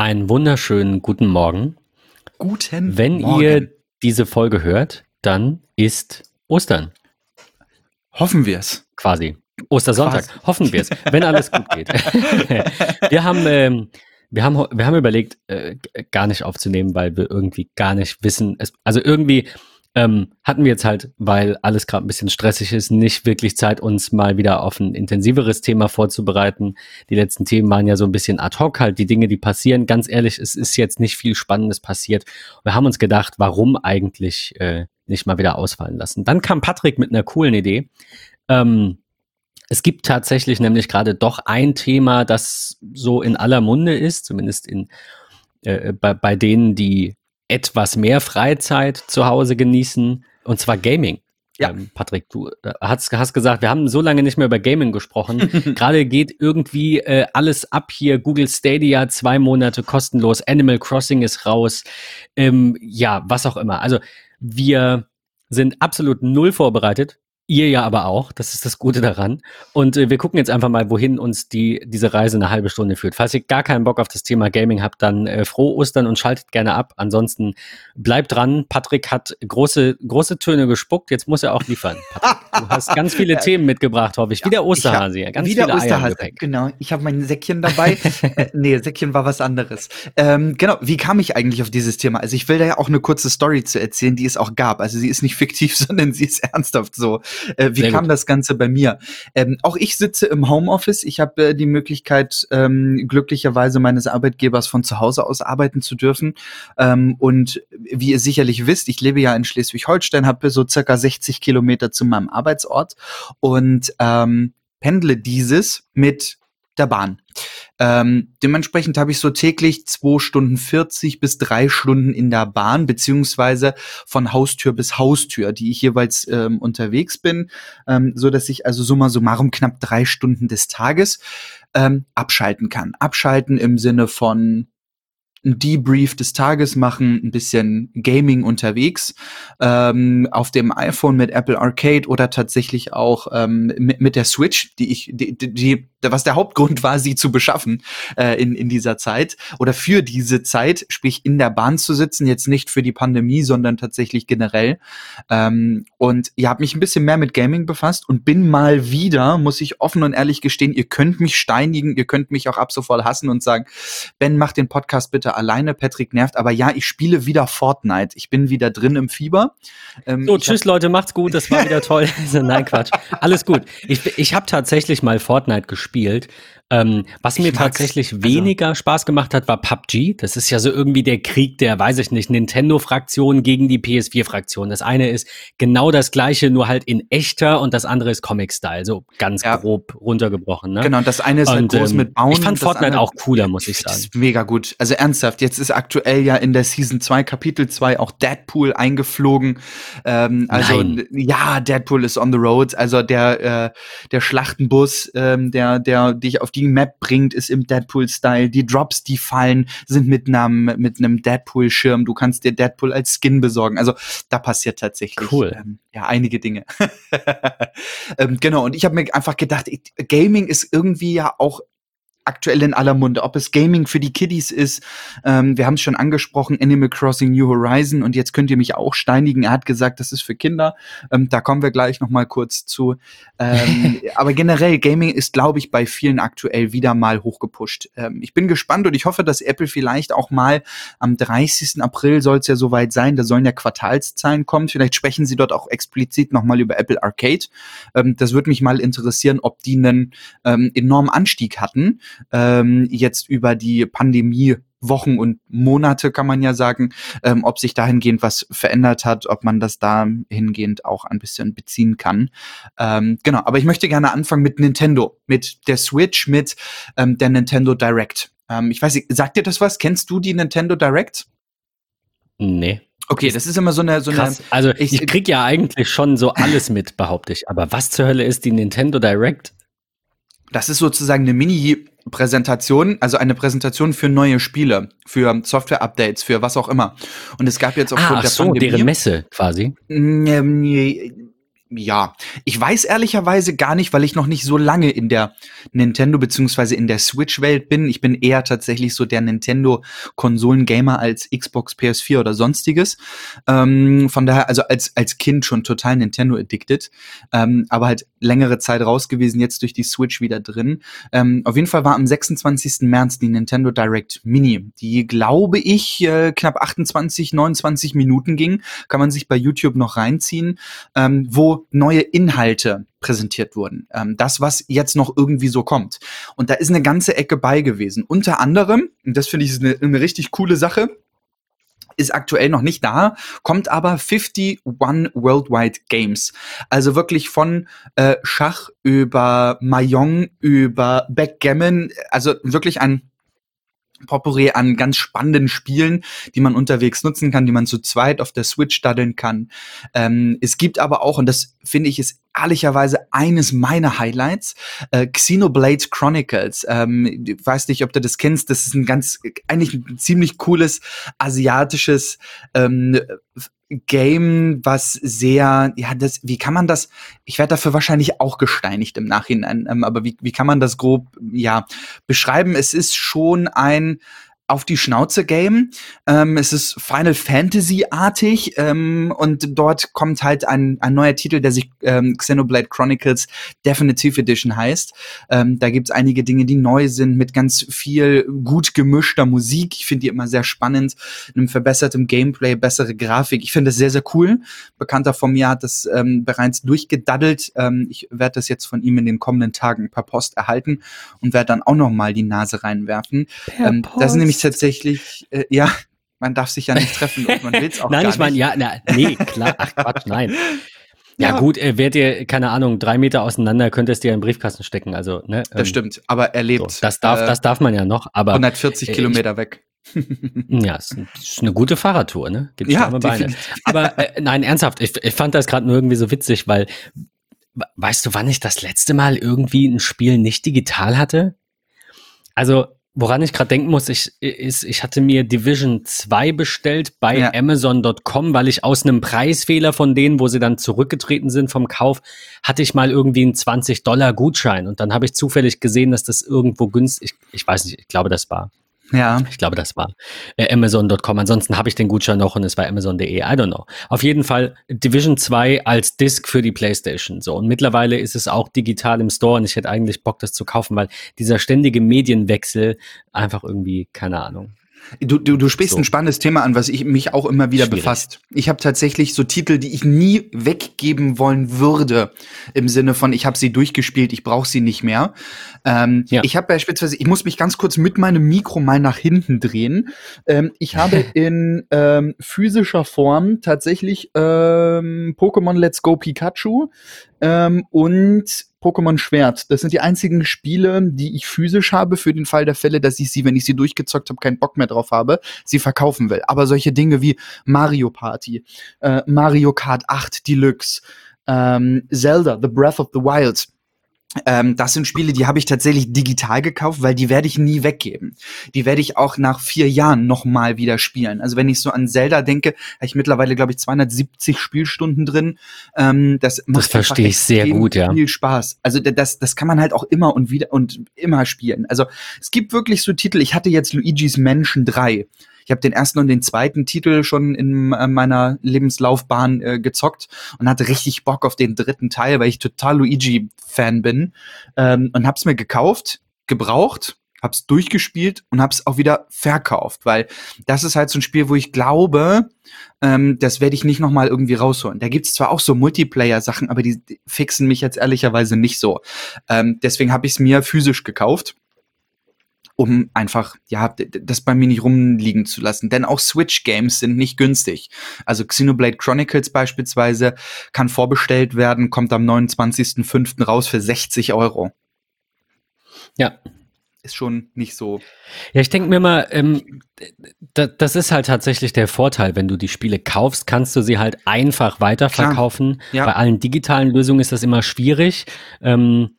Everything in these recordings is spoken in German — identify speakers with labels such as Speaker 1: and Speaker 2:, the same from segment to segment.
Speaker 1: Einen wunderschönen guten Morgen.
Speaker 2: Guten
Speaker 1: Wenn
Speaker 2: Morgen.
Speaker 1: ihr diese Folge hört, dann ist Ostern
Speaker 2: Hoffen wir es.
Speaker 1: quasi. Ostersonntag.
Speaker 2: Quasi.
Speaker 1: Hoffen wir es, wenn alles gut geht. wir haben, ähm, wir haben, wir haben überlegt, äh, gar nicht aufzunehmen, weil wir irgendwie gar nicht wissen. Es, also irgendwie ähm, hatten wir jetzt halt, weil alles gerade ein bisschen stressig ist, nicht wirklich Zeit, uns mal wieder auf ein intensiveres Thema vorzubereiten. Die letzten Themen waren ja so ein bisschen ad hoc, halt die Dinge, die passieren. Ganz ehrlich, es ist jetzt nicht viel Spannendes passiert. Wir haben uns gedacht, warum eigentlich äh, nicht mal wieder ausfallen lassen. Dann kam Patrick mit einer coolen Idee. Ähm, es gibt tatsächlich nämlich gerade doch ein Thema, das so in aller Munde ist, zumindest in, äh, bei, bei denen, die etwas mehr Freizeit zu Hause genießen, und zwar Gaming.
Speaker 2: Ja.
Speaker 1: Ähm, Patrick, du äh, hast, hast gesagt, wir haben so lange nicht mehr über Gaming gesprochen. Gerade geht irgendwie äh, alles ab hier. Google Stadia, zwei Monate kostenlos. Animal Crossing ist raus. Ähm, ja, was auch immer. Also wir sind absolut null vorbereitet. Ihr ja aber auch. Das ist das Gute daran. Und äh, wir gucken jetzt einfach mal, wohin uns die, diese Reise eine halbe Stunde führt. Falls ihr gar keinen Bock auf das Thema Gaming habt, dann äh, frohe Ostern und schaltet gerne ab. Ansonsten bleibt dran. Patrick hat große, große Töne gespuckt. Jetzt muss er auch liefern. Patrick, du hast ganz viele Themen mitgebracht, hoffe ich. Wie der Osterhase.
Speaker 2: Hab-
Speaker 1: Ganz
Speaker 2: wieder
Speaker 1: viele Eier
Speaker 2: Osterhase.
Speaker 1: Gepäck.
Speaker 2: Genau. Ich habe mein Säckchen dabei. äh, nee, Säckchen war was anderes. Ähm, genau. Wie kam ich eigentlich auf dieses Thema? Also ich will da ja auch eine kurze Story zu erzählen, die es auch gab. Also sie ist nicht fiktiv, sondern sie ist ernsthaft so. Äh, wie
Speaker 1: Sehr
Speaker 2: kam
Speaker 1: gut.
Speaker 2: das Ganze bei mir? Ähm, auch ich sitze im Homeoffice. Ich habe äh, die Möglichkeit, ähm, glücklicherweise meines Arbeitgebers von zu Hause aus arbeiten zu dürfen. Ähm, und wie ihr sicherlich wisst, ich lebe ja in Schleswig-Holstein, habe so circa 60 Kilometer zu meinem Arbeitsort und ähm, pendle dieses mit der Bahn. Ähm, dementsprechend habe ich so täglich zwei Stunden 40 bis drei Stunden in der Bahn, beziehungsweise von Haustür bis Haustür, die ich jeweils ähm, unterwegs bin, ähm, so dass ich also summa summarum knapp drei Stunden des Tages ähm, abschalten kann. Abschalten im Sinne von ein Debrief des Tages machen, ein bisschen Gaming unterwegs, ähm, auf dem iPhone mit Apple Arcade oder tatsächlich auch ähm, mit, mit der Switch, die ich, die, die, die, was der Hauptgrund war, sie zu beschaffen äh, in, in dieser Zeit oder für diese Zeit, sprich in der Bahn zu sitzen, jetzt nicht für die Pandemie, sondern tatsächlich generell. Ähm, und ihr habt mich ein bisschen mehr mit Gaming befasst und bin mal wieder, muss ich offen und ehrlich gestehen, ihr könnt mich steinigen, ihr könnt mich auch ab sofort hassen und sagen, Ben, mach den Podcast bitte alleine, Patrick nervt, aber ja, ich spiele wieder Fortnite. Ich bin wieder drin im Fieber. Ähm,
Speaker 1: So, tschüss Leute, macht's gut, das war wieder toll. Nein, Quatsch. Alles gut. Ich, ich habe tatsächlich mal Fortnite gespielt spielt ähm, was mir
Speaker 2: mag's.
Speaker 1: tatsächlich
Speaker 2: Also-
Speaker 1: weniger Spaß gemacht hat, war PUBG. Das ist ja so irgendwie der Krieg der, weiß ich nicht, Nintendo-Fraktion gegen die PS4-Fraktion. Das eine ist genau das gleiche, nur halt in echter und das andere ist Comic-Style. So ganz
Speaker 2: Ja.
Speaker 1: grob runtergebrochen. Ne?
Speaker 2: Genau, und das eine ist halt
Speaker 1: Und,
Speaker 2: groß
Speaker 1: ähm,
Speaker 2: mit Bauen.
Speaker 1: ich fand
Speaker 2: das
Speaker 1: Fortnite
Speaker 2: andere-
Speaker 1: auch cooler, muss ich
Speaker 2: Das
Speaker 1: sagen.
Speaker 2: ist mega gut. Also ernsthaft, jetzt ist aktuell ja in der Season 2, Kapitel 2 auch Deadpool eingeflogen. Ähm, also
Speaker 1: Nein.
Speaker 2: ja, Deadpool ist on the road. Also der, äh, der Schlachtenbus, ähm, der, der dich auf die Map bringt, ist im Deadpool-Style. Die Drops, die fallen, sind mit einem mit einem Deadpool-Schirm. Du kannst dir Deadpool als Skin besorgen. Also da passiert tatsächlich
Speaker 1: Cool.
Speaker 2: ähm, ja einige Dinge. ähm, genau, und ich habe mir einfach gedacht, Gaming ist irgendwie ja auch aktuell in aller Munde, ob es Gaming für die Kiddies ist. Ähm, wir haben es schon angesprochen, Animal Crossing New Horizon und jetzt könnt ihr mich auch steinigen. Er hat gesagt, das ist für Kinder. Ähm, da kommen wir gleich noch mal kurz zu. Ähm, aber generell, Gaming ist, glaube ich, bei vielen aktuell wieder mal hochgepusht. Ähm, ich bin gespannt und ich hoffe, dass Apple vielleicht auch mal am 30. April soll es ja soweit sein, da sollen ja Quartalszahlen kommen. Vielleicht sprechen sie dort auch explizit noch mal über Apple Arcade. Ähm, das würde mich mal interessieren, ob die einen ähm, enormen Anstieg hatten ähm, jetzt über die Pandemie Wochen und Monate kann man ja sagen, ähm, ob sich dahingehend was verändert hat, ob man das dahingehend auch ein bisschen beziehen kann. Ähm, genau, aber ich möchte gerne anfangen mit Nintendo, mit der Switch, mit ähm, der Nintendo Direct. Ähm, ich weiß nicht, sagt dir das was? Kennst du die Nintendo Direct?
Speaker 1: Nee.
Speaker 2: Okay, das ist immer so eine, so eine
Speaker 1: Krass. Also
Speaker 2: ich-
Speaker 1: ich, krieg ja eigentlich schon so alles mit, behaupte ich. Aber was zur Hölle ist die Nintendo Direct?
Speaker 2: Das ist sozusagen eine Mini-Präsentation, also eine Präsentation für neue Spiele, für Software-Updates, für was auch immer. Und es gab jetzt aufgrund
Speaker 1: Ah, ach
Speaker 2: der
Speaker 1: so,
Speaker 2: Pandemie.
Speaker 1: deren Messe quasi.
Speaker 2: Ähm, ja, ich weiß ehrlicherweise gar nicht, weil ich noch nicht so lange in der Nintendo beziehungsweise in der Switch-Welt bin. Ich bin eher tatsächlich so der Nintendo-Konsolen-Gamer als Xbox, PS4 oder sonstiges. Ähm, von daher, also als, als Kind schon total Nintendo-addicted, ähm, aber halt längere Zeit raus gewesen, jetzt durch die Switch wieder drin. Ähm, auf jeden Fall war am 26. März die Nintendo Direct Mini, die, glaube ich, äh, knapp 28, 29 Minuten ging. Kann man sich bei YouTube noch reinziehen, ähm, neue Inhalte präsentiert wurden. Ähm, das, was jetzt noch irgendwie so kommt. Und da ist eine ganze Ecke bei gewesen. Unter anderem, und das finde ich eine, eine richtig coole Sache, ist aktuell noch nicht da, kommt aber 51 Worldwide Games. Also wirklich von äh, Schach über Mahjong, über Backgammon, also wirklich ein Potpourri an ganz spannenden Spielen, die man unterwegs nutzen kann, die man zu zweit auf der Switch daddeln kann. Ähm, es gibt aber auch, und das finde ich ist ehrlicherweise eines meiner Highlights, äh, Xenoblade Chronicles. Ähm, ich weiß nicht, ob du das kennst, das ist ein ganz, eigentlich ein ziemlich cooles asiatisches ähm, Game, was sehr, ja, das, wie kann man das, ich werde dafür wahrscheinlich auch gesteinigt im Nachhinein, ähm, aber wie, wie kann man das grob, ja, beschreiben? Es ist schon ein, auf die Schnauze Game. Ähm, es ist Final Fantasy artig ähm, und dort kommt halt ein, ein neuer Titel, der sich ähm, Xenoblade Chronicles Definitive Edition heißt. Ähm, da gibt's einige Dinge, die neu sind, mit ganz viel gut gemischter Musik. Ich finde die immer sehr spannend, einem verbessertem Gameplay, bessere Grafik. Ich finde das sehr, sehr cool. Bekannter von mir hat das ähm, bereits durchgedaddelt. Ähm, ich werde das jetzt von ihm in den kommenden Tagen per Post erhalten und werde dann auch noch mal die Nase reinwerfen. Ähm, das ist nämlich tatsächlich, äh, ja, man darf sich ja nicht treffen und man will es auch
Speaker 1: nein,
Speaker 2: gar
Speaker 1: ich meine,
Speaker 2: nicht.
Speaker 1: ja, na, nee, klar, ach Quatsch, nein. Ja,
Speaker 2: Ja.
Speaker 1: gut, äh, wärt ihr, keine Ahnung, drei Meter auseinander, könntest ihr in den Briefkasten stecken, also, ne?
Speaker 2: Das
Speaker 1: ähm,
Speaker 2: stimmt, aber er
Speaker 1: So,
Speaker 2: lebt
Speaker 1: das darf,
Speaker 2: äh,
Speaker 1: das darf man ja noch, aber
Speaker 2: 140
Speaker 1: äh, ich-
Speaker 2: Kilometer weg.
Speaker 1: ja, es ist eine gute Fahrradtour, ne? Gibt
Speaker 2: Ja,
Speaker 1: Beine. Aber äh, nein, ernsthaft, ich, ich fand das gerade nur irgendwie so witzig, weil we- weißt du, wann ich das letzte Mal irgendwie ein Spiel nicht digital hatte? Also, woran ich gerade denken muss, ich, ist, ich hatte mir Division 2 bestellt bei
Speaker 2: Ja.
Speaker 1: Amazon.com, weil ich aus einem Preisfehler von denen, wo sie dann zurückgetreten sind vom Kauf, hatte ich mal irgendwie einen 20 Dollar Gutschein und dann habe ich zufällig gesehen, dass das irgendwo günstig, ich, ich weiß nicht, ich glaube, das war
Speaker 2: Ja,
Speaker 1: ich glaube, das war äh, Amazon.com. Ansonsten habe ich den Gutschein noch und es war Amazon.de. I don't know. Auf jeden Fall Division 2 als Disc für die PlayStation. So. Und mittlerweile ist es auch digital im Store und ich hätte eigentlich Bock, das zu kaufen, weil dieser ständige Medienwechsel einfach irgendwie, keine Ahnung.
Speaker 2: Du, du, du sprichst
Speaker 1: So.
Speaker 2: ein spannendes Thema an, was ich mich auch immer wieder
Speaker 1: Schwierig.
Speaker 2: befasst. Ich habe tatsächlich so Titel, die ich nie weggeben wollen würde, im Sinne von, ich habe sie durchgespielt, ich brauche sie nicht mehr. Ähm,
Speaker 1: Ja.
Speaker 2: Ich habe beispielsweise, ich muss mich ganz kurz mit meinem Mikro mal nach hinten drehen. Ähm, ich habe in ähm, physischer Form tatsächlich ähm, Pokémon Let's Go Pikachu ähm, und Pokémon Schwert. Das sind die einzigen Spiele, die ich physisch habe, für den Fall der Fälle, dass ich sie, wenn ich sie durchgezockt habe, keinen Bock mehr drauf habe, sie verkaufen will. Aber solche Dinge wie Mario Party, äh, Mario Kart 8 Deluxe, ähm, Zelda, The Breath of the Wild, ähm, das sind Spiele, die habe ich tatsächlich digital gekauft, weil die werde ich nie weggeben. Die werde ich auch nach vier Jahren noch mal wieder spielen. Also wenn ich so an Zelda denke, habe ich mittlerweile, glaube ich, 270 Spielstunden drin. Ähm, das macht einfach
Speaker 1: verstehe ich sehr gut, ja.
Speaker 2: Viel Spaß. Also das, das kann man halt auch immer und wieder und immer spielen. Also es gibt wirklich so Titel. Ich hatte jetzt Luigi's Mansion 3. Ich habe den ersten und den zweiten Titel schon in äh, meiner Lebenslaufbahn äh, gezockt und hatte richtig Bock auf den dritten Teil, weil ich total Luigi-Fan bin. Ähm, und hab's mir gekauft, gebraucht, hab's durchgespielt und hab's auch wieder verkauft, weil das ist halt so ein Spiel, wo ich glaube, ähm, das werde ich nicht noch mal irgendwie rausholen. Da gibt's zwar auch so Multiplayer-Sachen, aber die, die fixen mich jetzt ehrlicherweise nicht so. Ähm, deswegen habe ich es mir physisch gekauft um einfach, ja, das bei mir nicht rumliegen zu lassen. Denn auch Switch-Games sind nicht günstig. Also Xenoblade Chronicles beispielsweise kann vorbestellt werden, kommt am 29.05. raus für 60 Euro.
Speaker 1: Ja.
Speaker 2: Ist schon nicht so.
Speaker 1: Ja, ich denke mir mal, ähm, da, das ist halt tatsächlich der Vorteil, wenn du die Spiele kaufst, kannst du sie halt einfach weiterverkaufen.
Speaker 2: Ja.
Speaker 1: Bei allen digitalen Lösungen ist das immer schwierig. Ähm,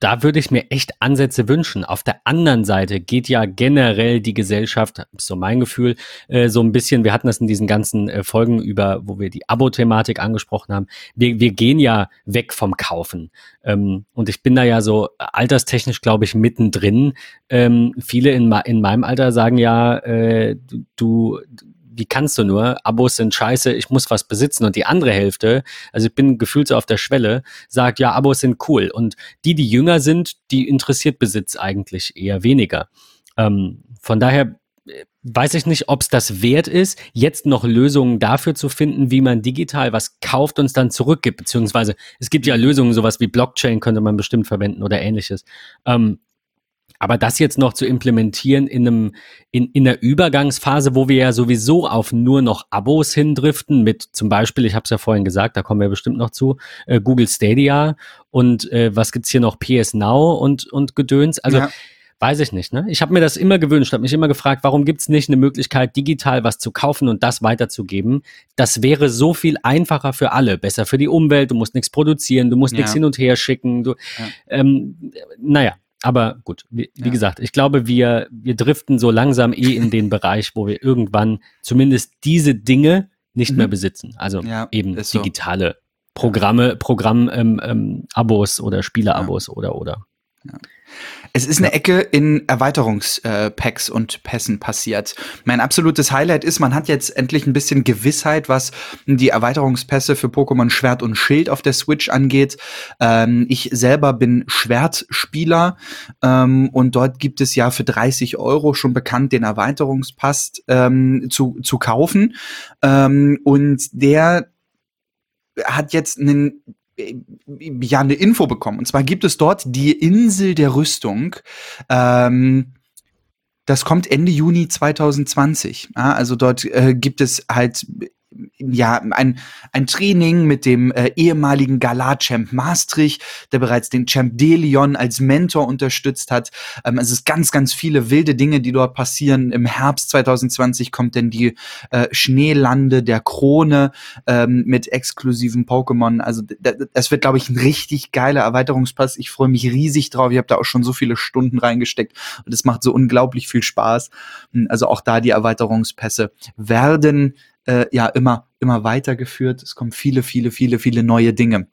Speaker 1: da würde ich mir echt Ansätze wünschen. Auf der anderen Seite geht ja generell die Gesellschaft, so mein Gefühl, äh, so ein bisschen, wir hatten das in diesen ganzen äh, Folgen über, wo wir die Abo-Thematik angesprochen haben, wir, wir gehen ja weg vom Kaufen. Ähm, und ich bin da ja so alterstechnisch, glaube ich, mittendrin. Ähm, viele in, in meinem Alter sagen ja, äh, du, wie kannst du nur? Abos sind scheiße, ich muss was besitzen. Und die andere Hälfte, also ich bin gefühlt so auf der Schwelle, sagt, ja, Abos sind cool. Und die, die jünger sind, die interessiert Besitz eigentlich eher weniger. Ähm, von daher äh, weiß ich nicht, ob es das wert ist, jetzt noch Lösungen dafür zu finden, wie man digital was kauft und es dann zurückgibt. Beziehungsweise es gibt ja Lösungen, sowas wie Blockchain könnte man bestimmt verwenden oder ähnliches. Ähm, aber das jetzt noch zu implementieren in einem, in, in der Übergangsphase, wo wir ja sowieso auf nur noch Abos hindriften, mit zum Beispiel, ich habe es ja vorhin gesagt, da kommen wir bestimmt noch zu, äh, Google Stadia und äh, was gibt's hier noch, PS Now und, und Gedöns. Also ja. weiß ich nicht. Ne? Ich habe mir das immer gewünscht, habe mich immer gefragt, warum gibt's nicht eine Möglichkeit, digital was zu kaufen und das weiterzugeben? Das wäre so viel einfacher für alle, besser für die Umwelt, du musst nichts produzieren, du musst ja. nichts hin und her schicken. Du, ja. ähm, naja, aber gut, wie, ja. wie, gesagt, ich glaube, wir, wir driften so langsam eh in den Bereich, wo wir irgendwann zumindest diese Dinge nicht mhm. mehr besitzen. Also ja, eben digitale so. Programme, Programm-Abos ähm, ähm, oder Spiele-Abos ja. oder oder.
Speaker 2: Es ist eine Ecke in Erweiterungspacks und Pässen passiert. Mein absolutes Highlight ist, man hat jetzt endlich ein bisschen Gewissheit, was die Erweiterungspässe für Pokémon Schwert und Schild auf der Switch angeht. Ähm, ich selber bin Schwertspieler ähm, und dort gibt es ja für 30 Euro schon bekannt den Erweiterungspass ähm, zu, zu kaufen. Ähm, und der hat jetzt einen ja eine Info bekommen. Und zwar gibt es dort die Insel der Rüstung. Ähm, das kommt Ende Juni 2020. Ja, also dort äh, gibt es halt ja, ein, ein Training mit dem äh, ehemaligen Galar-Champ Maastricht, der bereits den Champ Delion als Mentor unterstützt hat. Ähm, es ist ganz, ganz viele wilde Dinge, die dort passieren. Im Herbst 2020 kommt denn die äh, Schneelande der Krone ähm, mit exklusiven Pokémon. Also das wird, glaube ich, ein richtig geiler Erweiterungspass. Ich freue mich riesig drauf. Ich habe da auch schon so viele Stunden reingesteckt und es macht so unglaublich viel Spaß. Also auch da die Erweiterungspässe werden äh, ja immer, immer weitergeführt. Es kommen viele, viele, viele, viele neue Dinge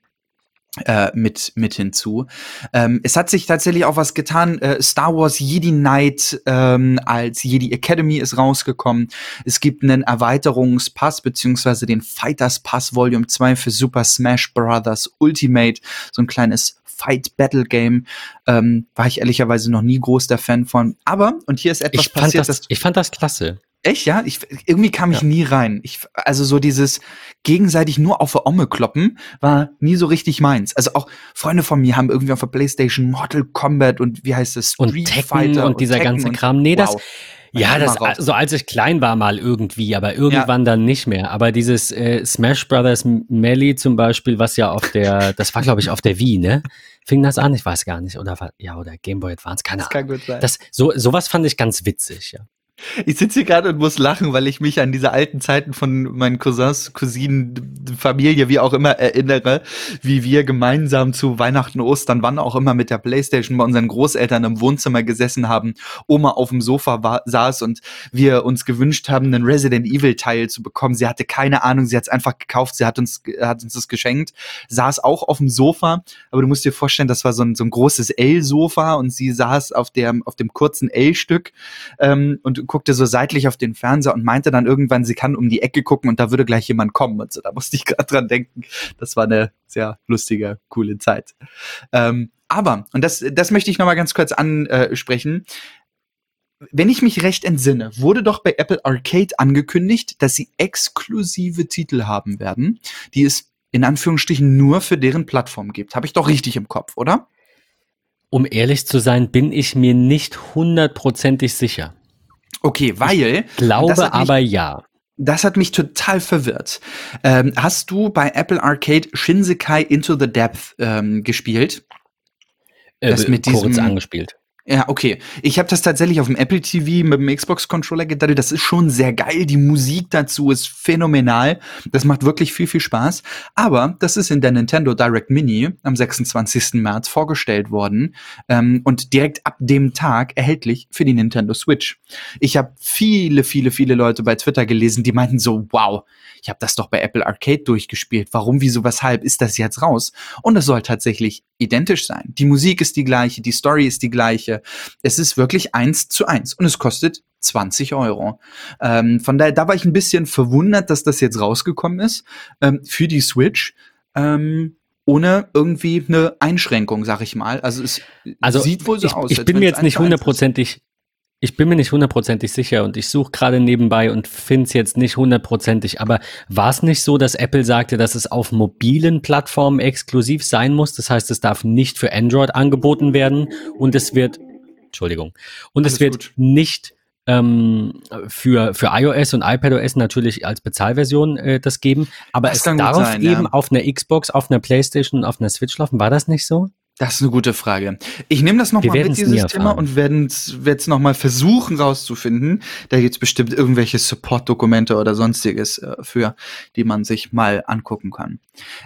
Speaker 2: äh, mit mit hinzu. Ähm, es hat sich tatsächlich auch was getan. Äh, Star Wars Jedi Knight ähm, als Jedi Academy ist rausgekommen. Es gibt einen Erweiterungspass beziehungsweise den Fighters Pass Volume 2 für Super Smash Bros. Ultimate, so ein kleines Fight Battle Game. Ähm, war ich ehrlicherweise noch nie groß der Fan von. Aber und hier ist etwas
Speaker 1: ich passiert. Das, ich fand das klasse.
Speaker 2: Echt, ja? Ich, irgendwie kam ich ja. nie rein. Ich, also so dieses gegenseitig nur auf der Omme kloppen war nie so richtig meins. Also auch Freunde von mir haben irgendwie auf der Playstation Mortal Kombat und wie heißt es?
Speaker 1: Street und Tekken Fighter und, und dieser Tekken ganze Kram. Nee, wow. das, ja, das, so also als ich klein war mal irgendwie, aber irgendwann ja. dann nicht mehr. Aber dieses äh, Smash Brothers Melee zum Beispiel, was ja auf der, das war glaube ich auf der Wii, ne? Fing das an? Ich weiß gar nicht. Oder ja, oder Gameboy Advance, keine das Ahnung. Kann gut sein. Das, so, sowas fand ich ganz witzig, ja.
Speaker 2: Ich sitze hier gerade und muss lachen, weil ich mich an diese alten Zeiten von meinen Cousins, Cousinen, Familie, wie auch immer erinnere, wie wir gemeinsam zu Weihnachten, Ostern, wann auch immer mit der Playstation bei unseren Großeltern im Wohnzimmer gesessen haben, Oma auf dem Sofa war, saß und wir uns gewünscht haben, einen Resident Evil Teil zu bekommen. Sie hatte keine Ahnung, sie hat es einfach gekauft, sie hat uns, hat uns das geschenkt, saß auch auf dem Sofa, aber du musst dir vorstellen, das war so ein, so ein großes L-Sofa und sie saß auf, der, auf dem kurzen L-Stück ähm, und guckte so seitlich auf den Fernseher und meinte dann irgendwann, sie kann um die Ecke gucken und da würde gleich jemand kommen. Und so, da musste ich gerade dran denken. Das war eine sehr lustige, coole Zeit. Ähm, aber, und das, das möchte ich nochmal ganz kurz ansprechen, wenn ich mich recht entsinne, wurde doch bei Apple Arcade angekündigt, dass sie exklusive Titel haben werden, die es in Anführungsstrichen nur für deren Plattform gibt. Habe ich doch richtig im Kopf, oder?
Speaker 1: Um ehrlich zu sein, bin ich mir nicht hundertprozentig sicher.
Speaker 2: Okay, weil.
Speaker 1: Ich glaube mich, aber ja.
Speaker 2: Das hat mich total verwirrt. Ähm, hast du bei Apple Arcade Shinsekai Into the Depth ähm, gespielt?
Speaker 1: Äh, das mit kurz diesem, angespielt.
Speaker 2: Ja, okay. Ich habe das tatsächlich auf dem Apple TV mit dem Xbox-Controller gedaddelt. Das ist schon sehr geil. Die Musik dazu ist phänomenal. Das macht wirklich viel, viel Spaß. Aber das ist in der Nintendo Direct Mini am 26. März vorgestellt worden ähm, und direkt ab dem Tag erhältlich für die Nintendo Switch. Ich habe viele, viele, viele Leute bei Twitter gelesen, die meinten so, wow, ich habe das doch bei Apple Arcade durchgespielt. Warum, wieso, weshalb ist das jetzt raus? Und es soll tatsächlich identisch sein. Die Musik ist die gleiche, die Story ist die gleiche. Es ist wirklich eins zu eins und es kostet 20 Euro. Ähm, von daher, da war ich ein bisschen verwundert, dass das jetzt rausgekommen ist ähm, für die Switch. Ähm, ohne irgendwie eine Einschränkung, sag ich mal. Also es
Speaker 1: also sieht wohl so ich, aus. Ich bin mir jetzt nicht hundertprozentig ich bin mir nicht hundertprozentig sicher und ich suche gerade nebenbei und finde es jetzt nicht hundertprozentig. Aber war es nicht so, dass Apple sagte, dass es auf mobilen Plattformen exklusiv sein muss? Das heißt, es darf nicht für Android angeboten werden und es wird, Entschuldigung, und Alles es wird gut. nicht ähm, für, für iOS und iPadOS natürlich als Bezahlversion äh, das geben. Aber das es darf sein, eben ja. auf einer Xbox, auf einer Playstation und auf einer Switch laufen. War das nicht so?
Speaker 2: Das ist eine gute Frage. Ich nehme das nochmal mit, dieses Thema, und werde es nochmal versuchen rauszufinden. Da gibt es bestimmt irgendwelche Support-Dokumente oder sonstiges äh, für, die man sich mal angucken kann.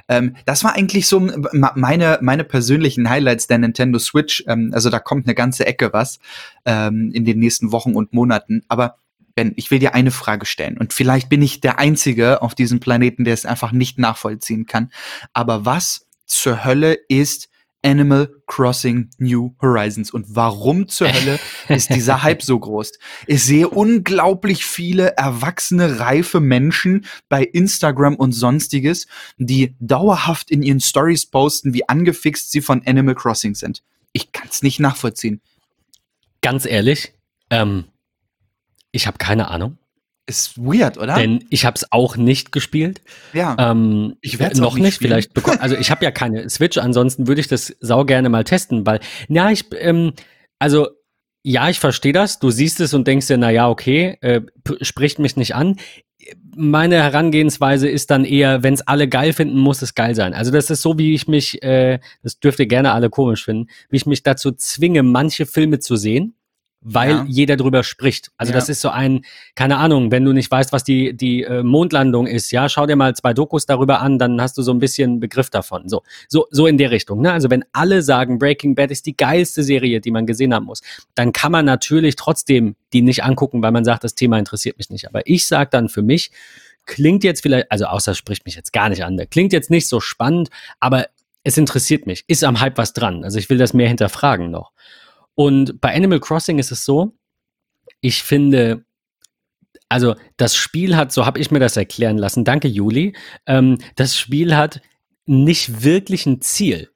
Speaker 2: Ähm, das war eigentlich so meine, meine persönlichen Highlights der Nintendo Switch. Ähm, also da kommt eine ganze Ecke was ähm, in den nächsten Wochen und Monaten. Aber Ben, ich will dir eine Frage stellen. Und vielleicht bin ich der Einzige auf diesem Planeten, der es einfach nicht nachvollziehen kann. Aber was zur Hölle ist Animal Crossing New Horizons. Und warum zur Hölle ist dieser Hype so groß? Ich sehe unglaublich viele erwachsene, reife Menschen bei Instagram und sonstiges, die dauerhaft in ihren Stories posten, wie angefixt sie von Animal Crossing sind. Ich kann es nicht nachvollziehen.
Speaker 1: Ganz ehrlich, ähm, ich habe keine Ahnung.
Speaker 2: Ist weird, oder?
Speaker 1: Denn ich habe es auch nicht gespielt.
Speaker 2: Ja.
Speaker 1: Ähm, ich werde noch nicht, nicht vielleicht bekommen. Also ich habe ja keine Switch, ansonsten würde ich das sau gerne mal testen, weil, ja, ich, ähm, also ja, ich verstehe das. Du siehst es und denkst dir, na ja, okay, äh, spricht mich nicht an. Meine Herangehensweise ist dann eher, wenn es alle geil finden, muss es geil sein. Also das ist so, wie ich mich, äh, das dürft ihr gerne alle komisch finden, wie ich mich dazu zwinge, manche Filme zu sehen weil ja. jeder drüber spricht. Also ja. das ist so ein, keine Ahnung, wenn du nicht weißt, was die, die äh, Mondlandung ist, ja, schau dir mal zwei Dokus darüber an, dann hast du so ein bisschen Begriff davon. So, so, so in der Richtung. Ne? Also wenn alle sagen, Breaking Bad ist die geilste Serie, die man gesehen haben muss, dann kann man natürlich trotzdem die nicht angucken, weil man sagt, das Thema interessiert mich nicht. Aber ich sage dann für mich, klingt jetzt vielleicht, also außer spricht mich jetzt gar nicht an, klingt jetzt nicht so spannend, aber es interessiert mich. Ist am Hype was dran? Also ich will das mehr hinterfragen noch. Und bei Animal Crossing ist es so, ich finde, also das Spiel hat, so habe ich mir das erklären lassen, danke Juli, ähm, das Spiel hat nicht wirklich ein Ziel.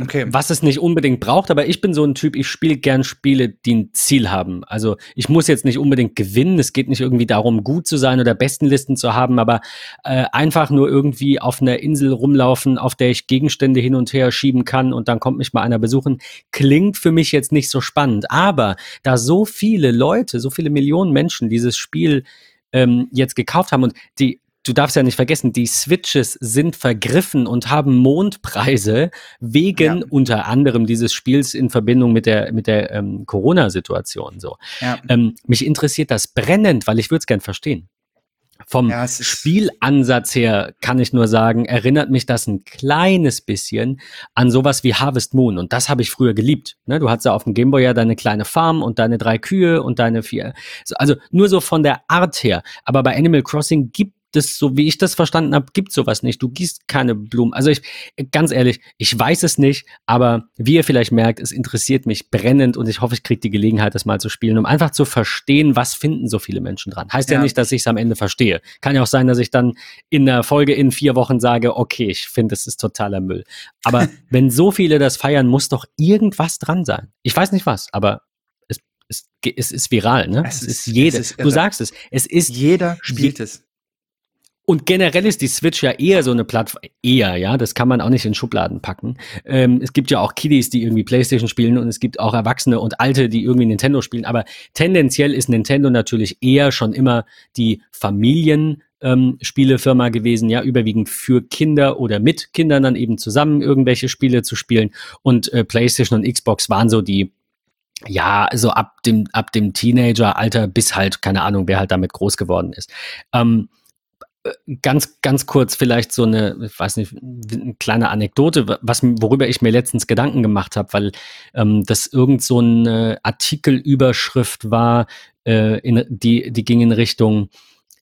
Speaker 1: Okay. Was es nicht unbedingt braucht, aber ich bin so ein Typ, ich spiele gern Spiele, die ein Ziel haben. Also ich muss jetzt nicht unbedingt gewinnen, es geht nicht irgendwie darum, gut zu sein oder Bestenlisten zu haben, aber äh, einfach nur irgendwie auf einer Insel rumlaufen, auf der ich Gegenstände hin und her schieben kann und dann kommt mich mal einer besuchen, klingt für mich jetzt nicht so spannend. Aber da so viele Leute, so viele Millionen Menschen dieses Spiel ähm, jetzt gekauft haben und die du darfst ja nicht vergessen, die Switches sind vergriffen und haben Mondpreise wegen ja. unter anderem dieses Spiels in Verbindung mit der, mit der ähm, Corona-Situation. So. Ja. Ähm, mich interessiert das brennend, weil ich würde es gern verstehen. Vom ja, Spielansatz her kann ich nur sagen, erinnert mich das ein kleines bisschen an sowas wie Harvest Moon. Und das habe ich früher geliebt. Ne? Du hattest ja auf dem Gameboy ja deine kleine Farm und deine drei Kühe und deine vier. Also nur so von der Art her. Aber bei Animal Crossing gibt das, so wie ich das verstanden habe, gibt sowas nicht. Du gießt keine Blumen. Also ich, ganz ehrlich, ich weiß es nicht, aber wie ihr vielleicht merkt, es interessiert mich brennend und ich hoffe, ich kriege die Gelegenheit, das mal zu spielen, um einfach zu verstehen, was finden so viele Menschen dran. Heißt ja, ja nicht, dass ich es am Ende verstehe. Kann ja auch sein, dass ich dann in der Folge in vier Wochen sage, okay, ich finde, es ist totaler Müll. Aber wenn so viele das feiern, muss doch irgendwas dran sein. Ich weiß nicht was, aber es, es, es ist viral, ne?
Speaker 2: Es, es ist, jeder.
Speaker 1: Du sagst es. Es ist.
Speaker 2: Jeder spielt je, es.
Speaker 1: Und generell ist die Switch ja eher so eine Plattform, eher, ja, das kann man auch nicht in Schubladen packen. Ähm, es gibt ja auch Kiddies, die irgendwie Playstation spielen und es gibt auch Erwachsene und Alte, die irgendwie Nintendo spielen. Aber tendenziell ist Nintendo natürlich eher schon immer die Familien, ähm, Spielefirma gewesen, ja, überwiegend für Kinder oder mit Kindern dann eben zusammen irgendwelche Spiele zu spielen. Und äh, PlayStation und Xbox waren so die Ja, so ab dem, ab dem Teenager-Alter bis halt, keine Ahnung, wer halt damit groß geworden ist. Ähm, äh, ganz, ganz kurz vielleicht so eine, ich weiß nicht, eine kleine Anekdote, was, worüber ich mir letztens Gedanken gemacht habe, weil ähm, das irgend so eine Artikelüberschrift war, äh, in, die, die ging in Richtung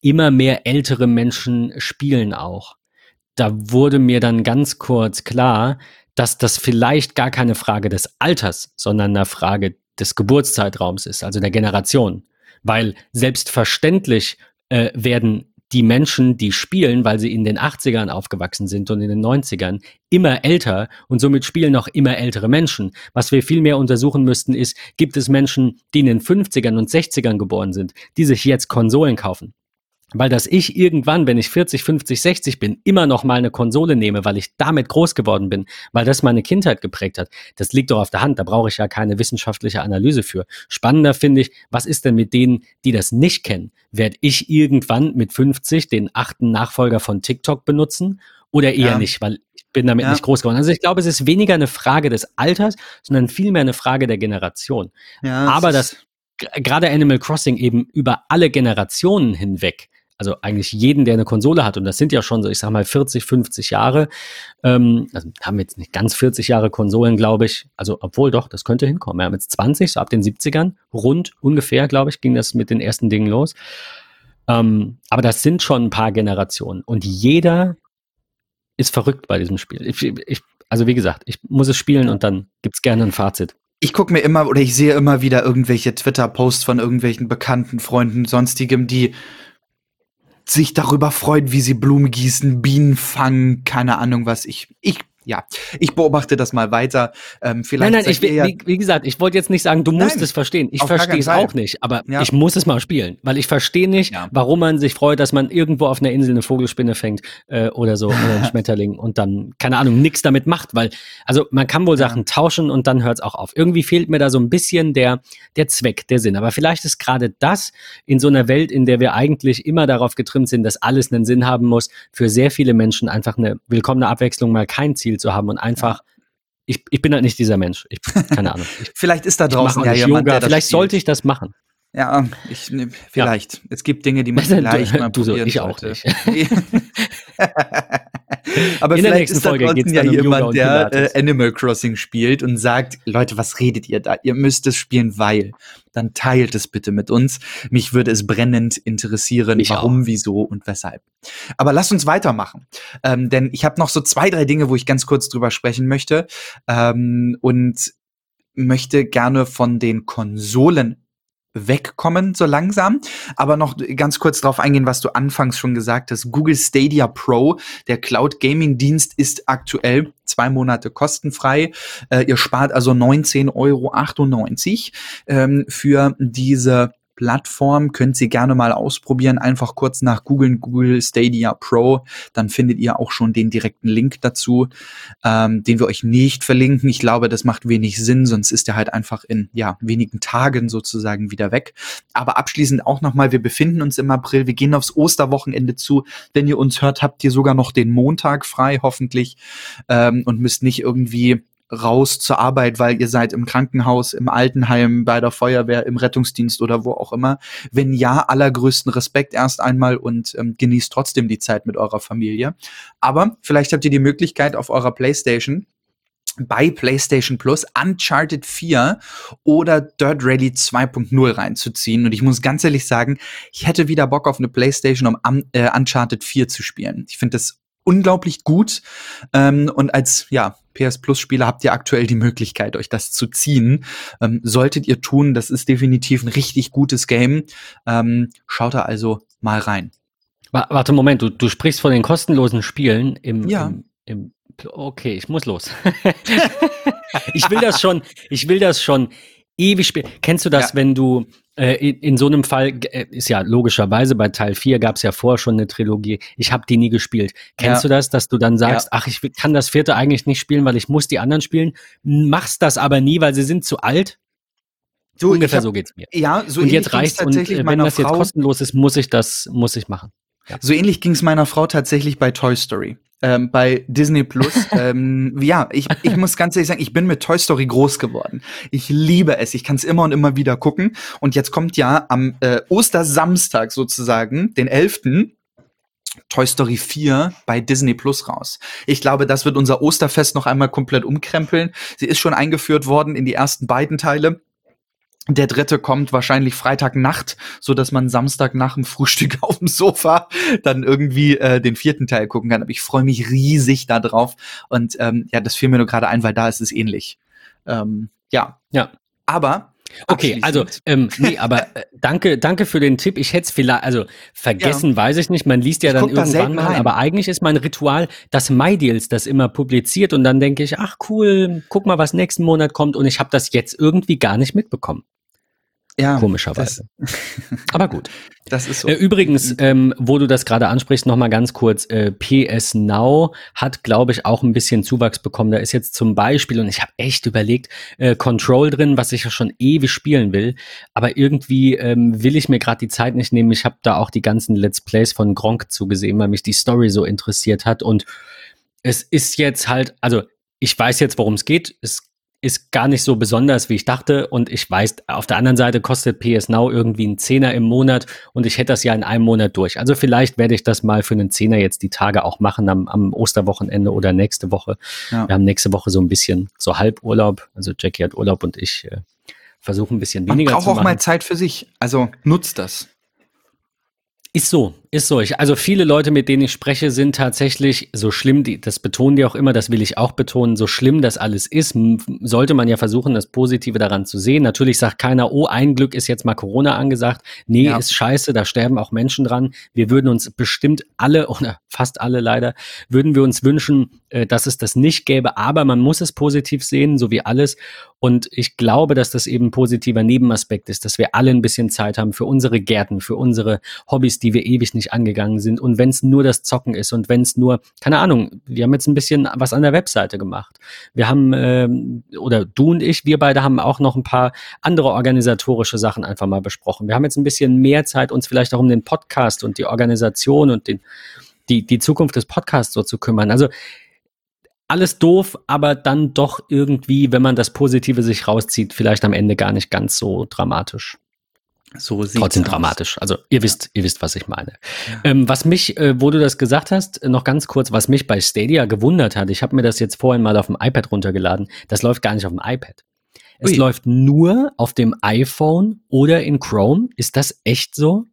Speaker 1: immer mehr ältere Menschen spielen auch. Da wurde mir dann ganz kurz klar, dass das vielleicht gar keine Frage des Alters, sondern eine Frage des Geburtszeitraums ist, also der Generation. Weil selbstverständlich äh, werden die Menschen, die spielen, weil sie in den 80ern aufgewachsen sind und in den 90ern, immer älter und somit spielen auch immer ältere Menschen. Was wir viel mehr untersuchen müssten, ist, gibt es Menschen, die in den 50ern und 60ern geboren sind, die sich jetzt Konsolen kaufen? Weil dass ich irgendwann, wenn ich 40, 50, 60 bin, immer noch mal eine Konsole nehme, weil ich damit groß geworden bin, weil das meine Kindheit geprägt hat, das liegt doch auf der Hand. Da brauche ich ja keine wissenschaftliche Analyse für. Spannender finde ich, was ist denn mit denen, die das nicht kennen? Werde ich irgendwann mit 50 den achten Nachfolger von TikTok benutzen oder eher ja. nicht, weil ich bin damit ja. nicht groß geworden. Also ich glaube, es ist weniger eine Frage des Alters, sondern vielmehr eine Frage der Generation. Ja, Aber das gerade Animal Crossing eben über alle Generationen hinweg also eigentlich jeden, der eine Konsole hat, und das sind ja schon so, ich sag mal, 40, 50 Jahre, ähm, also haben jetzt nicht ganz 40 Jahre Konsolen, glaube ich, also obwohl doch, das könnte hinkommen. Wir haben jetzt 20, so ab den 70ern, rund ungefähr, glaube ich, ging das mit den ersten Dingen los. Ähm, aber das sind schon ein paar Generationen und jeder ist verrückt bei diesem Spiel. Ich, ich, also wie gesagt, ich muss es spielen und dann gibt es gerne ein Fazit
Speaker 2: ich gucke mir immer oder ich sehe immer wieder irgendwelche Twitter-Posts von irgendwelchen bekannten Freunden, sonstigem, die sich darüber freuen, wie sie Blumen gießen, Bienen fangen, keine Ahnung was. Ich, ich ja, ich beobachte das mal weiter.
Speaker 1: Ähm, vielleicht nein, nein, ich, ja wie, wie, gesagt, ich wollte jetzt nicht sagen, du musst nein, es verstehen. Ich verstehe es auch nicht, aber ja. ich muss es mal spielen, weil ich verstehe nicht, ja. warum man sich freut, dass man irgendwo auf einer Insel eine Vogelspinne fängt äh, oder so oder einen Schmetterling und dann, keine Ahnung, nichts damit macht, weil, also man kann wohl Sachen tauschen und dann hört es auch auf. Irgendwie fehlt mir da so ein bisschen der, der Zweck, der Sinn. Aber vielleicht ist gerade das in so einer Welt, in der wir eigentlich immer darauf getrimmt sind, dass alles einen Sinn haben muss, für sehr viele Menschen einfach eine willkommene Abwechslung mal kein Ziel Ziel zu haben und einfach ich, ich bin halt nicht dieser Mensch. Ich, keine Ahnung.
Speaker 2: Ich, vielleicht ist da draußen ja jemand,
Speaker 1: Yoga. Vielleicht sollte ich das machen.
Speaker 2: Ja, ich, ne, vielleicht. Ja. Es gibt Dinge, die man vielleicht mal
Speaker 1: du so, ich auch nicht.
Speaker 2: Aber In vielleicht ist da trotzdem ja jemand, der äh, Animal Crossing spielt und sagt, Leute, was redet ihr da? Ihr müsst es spielen, weil. Dann teilt es bitte mit uns. Mich würde es brennend interessieren, Mich warum, auch. wieso und weshalb. Aber lasst uns weitermachen. Ähm, denn ich habe noch so zwei, drei Dinge, wo ich ganz kurz drüber sprechen möchte. Ähm, und möchte gerne von den Konsolen wegkommen, so langsam. Aber noch ganz kurz darauf eingehen, was du anfangs schon gesagt hast. Google Stadia Pro, der Cloud Gaming Dienst, ist aktuell zwei Monate kostenfrei. Äh, ihr spart also 19,98 Euro ähm, für diese Plattform. Könnt ihr gerne mal ausprobieren. Einfach kurz nach googeln Google Stadia Pro. Dann findet ihr auch schon den direkten Link dazu, ähm, den wir euch nicht verlinken. Ich glaube, das macht wenig Sinn, sonst ist er halt einfach in ja, wenigen Tagen sozusagen wieder weg. Aber abschließend auch nochmal, wir befinden uns im April. Wir gehen aufs Osterwochenende zu. Wenn ihr uns hört, habt ihr sogar noch den Montag frei, hoffentlich. Ähm, und müsst nicht irgendwie raus zur Arbeit, weil ihr seid im Krankenhaus, im Altenheim, bei der Feuerwehr, im Rettungsdienst oder wo auch immer. Wenn ja, allergrößten Respekt erst einmal und ähm, genießt trotzdem die Zeit mit eurer Familie. Aber vielleicht habt ihr die Möglichkeit auf eurer Playstation bei PlayStation Plus Uncharted 4 oder Dirt Rally 2.0 reinzuziehen. Und ich muss ganz ehrlich sagen, ich hätte wieder Bock auf eine PlayStation, um äh, Uncharted 4 zu spielen. Ich finde das unglaublich gut. Ähm, und als ja, PS Plus Spieler habt ihr aktuell die Möglichkeit, euch das zu ziehen. Ähm, solltet ihr tun, das ist definitiv ein richtig gutes Game. Ähm, schaut da also mal rein.
Speaker 1: Warte, Moment, du, du sprichst von den kostenlosen Spielen im, ja. im, im Okay, ich muss los. ich will das schon, ich will das schon ewig spielen. Kennst du das, ja. wenn du in, in, so einem Fall, äh, ist ja logischerweise, bei Teil 4 gab es ja vorher schon eine Trilogie, ich habe die nie gespielt. Kennst ja. du das, dass du dann sagst, ja. ach, ich kann das vierte eigentlich nicht spielen, weil ich muss die anderen spielen, machst das aber nie, weil sie sind zu alt? So, Ungefähr hab, so geht's mir.
Speaker 2: Ja, so
Speaker 1: und jetzt reicht und äh, wenn das jetzt kostenlos ist, muss ich das, muss ich machen.
Speaker 2: Ja. So ähnlich ging es meiner Frau tatsächlich bei Toy Story. Ähm, bei Disney Plus. ähm, ja, ich, ich muss ganz ehrlich sagen, ich bin mit Toy Story groß geworden. Ich liebe es. Ich kann es immer und immer wieder gucken. Und jetzt kommt ja am äh, Ostersamstag sozusagen, den 11. Toy Story 4 bei Disney Plus raus. Ich glaube, das wird unser Osterfest noch einmal komplett umkrempeln. Sie ist schon eingeführt worden in die ersten beiden Teile. Der dritte kommt wahrscheinlich Freitagnacht, so dass man Samstag nach dem Frühstück auf dem Sofa dann irgendwie äh, den vierten Teil gucken kann. Aber ich freue mich riesig da drauf. Und ähm, ja, das fiel mir nur gerade ein, weil da ist es ähnlich. Ähm, ja.
Speaker 1: Ja.
Speaker 2: Aber
Speaker 1: Okay, also ähm, nee, aber äh, danke, danke für den Tipp. Ich hätte es vielleicht, also vergessen, ja. weiß ich nicht. Man liest ja ich dann irgendwann mal, rein. aber eigentlich ist mein Ritual, dass MyDeals das immer publiziert und dann denke ich, ach cool, guck mal, was nächsten Monat kommt und ich habe das jetzt irgendwie gar nicht mitbekommen. Ja, komischerweise. Aber gut.
Speaker 2: Das ist so.
Speaker 1: Äh, übrigens, ähm, wo du das gerade ansprichst, noch mal ganz kurz: äh, PS Now hat, glaube ich, auch ein bisschen Zuwachs bekommen. Da ist jetzt zum Beispiel, und ich habe echt überlegt, äh, Control drin, was ich ja schon ewig spielen will. Aber irgendwie ähm, will ich mir gerade die Zeit nicht nehmen. Ich habe da auch die ganzen Let's Plays von Gronk zugesehen, weil mich die Story so interessiert hat. Und es ist jetzt halt, also ich weiß jetzt, worum es geht. Es ist gar nicht so besonders, wie ich dachte. Und ich weiß, auf der anderen Seite kostet PS Now irgendwie einen Zehner im Monat und ich hätte das ja in einem Monat durch. Also vielleicht werde ich das mal für einen Zehner jetzt die Tage auch machen am, am Osterwochenende oder nächste Woche. Ja. Wir haben nächste Woche so ein bisschen so Halburlaub. Also Jackie hat Urlaub und ich äh, versuche ein bisschen weniger
Speaker 2: Man braucht auch mal Zeit für sich. Also nutzt das.
Speaker 1: Ist so, ist so. Ich, also viele Leute, mit denen ich spreche, sind tatsächlich so schlimm, die, das betonen die auch immer, das will ich auch betonen, so schlimm das alles ist, sollte man ja versuchen, das Positive daran zu sehen. Natürlich sagt keiner, oh, ein Glück ist jetzt mal Corona angesagt. Nee, ja. ist scheiße, da sterben auch Menschen dran. Wir würden uns bestimmt alle, oder fast alle leider, würden wir uns wünschen, äh, dass es das nicht gäbe, aber man muss es positiv sehen, so wie alles. Und ich glaube, dass das eben ein positiver Nebenaspekt ist, dass wir alle ein bisschen Zeit haben für unsere Gärten, für unsere Hobbys, die wir ewig nicht angegangen sind. Und wenn es nur das Zocken ist und wenn es nur, keine Ahnung, wir haben jetzt ein bisschen was an der Webseite gemacht. Wir haben, ähm, oder du und ich, wir beide haben auch noch ein paar andere organisatorische Sachen einfach mal besprochen. Wir haben jetzt ein bisschen mehr Zeit, uns vielleicht auch um den Podcast und die Organisation und den, die, die Zukunft des Podcasts so zu kümmern. Also alles doof, aber dann doch irgendwie, wenn man das Positive sich rauszieht, vielleicht am Ende gar nicht ganz so dramatisch. So sieht Trotzdem dramatisch. Also ihr wisst, ihr wisst, was ich meine. Ja. Ähm, was mich, äh, wo du das gesagt hast, noch ganz kurz, was mich bei Stadia gewundert hat, ich habe mir das jetzt vorhin mal auf dem iPad runtergeladen, das läuft gar nicht auf dem iPad. Es Ui. läuft nur auf dem iPhone oder in Chrome. Ist das echt so?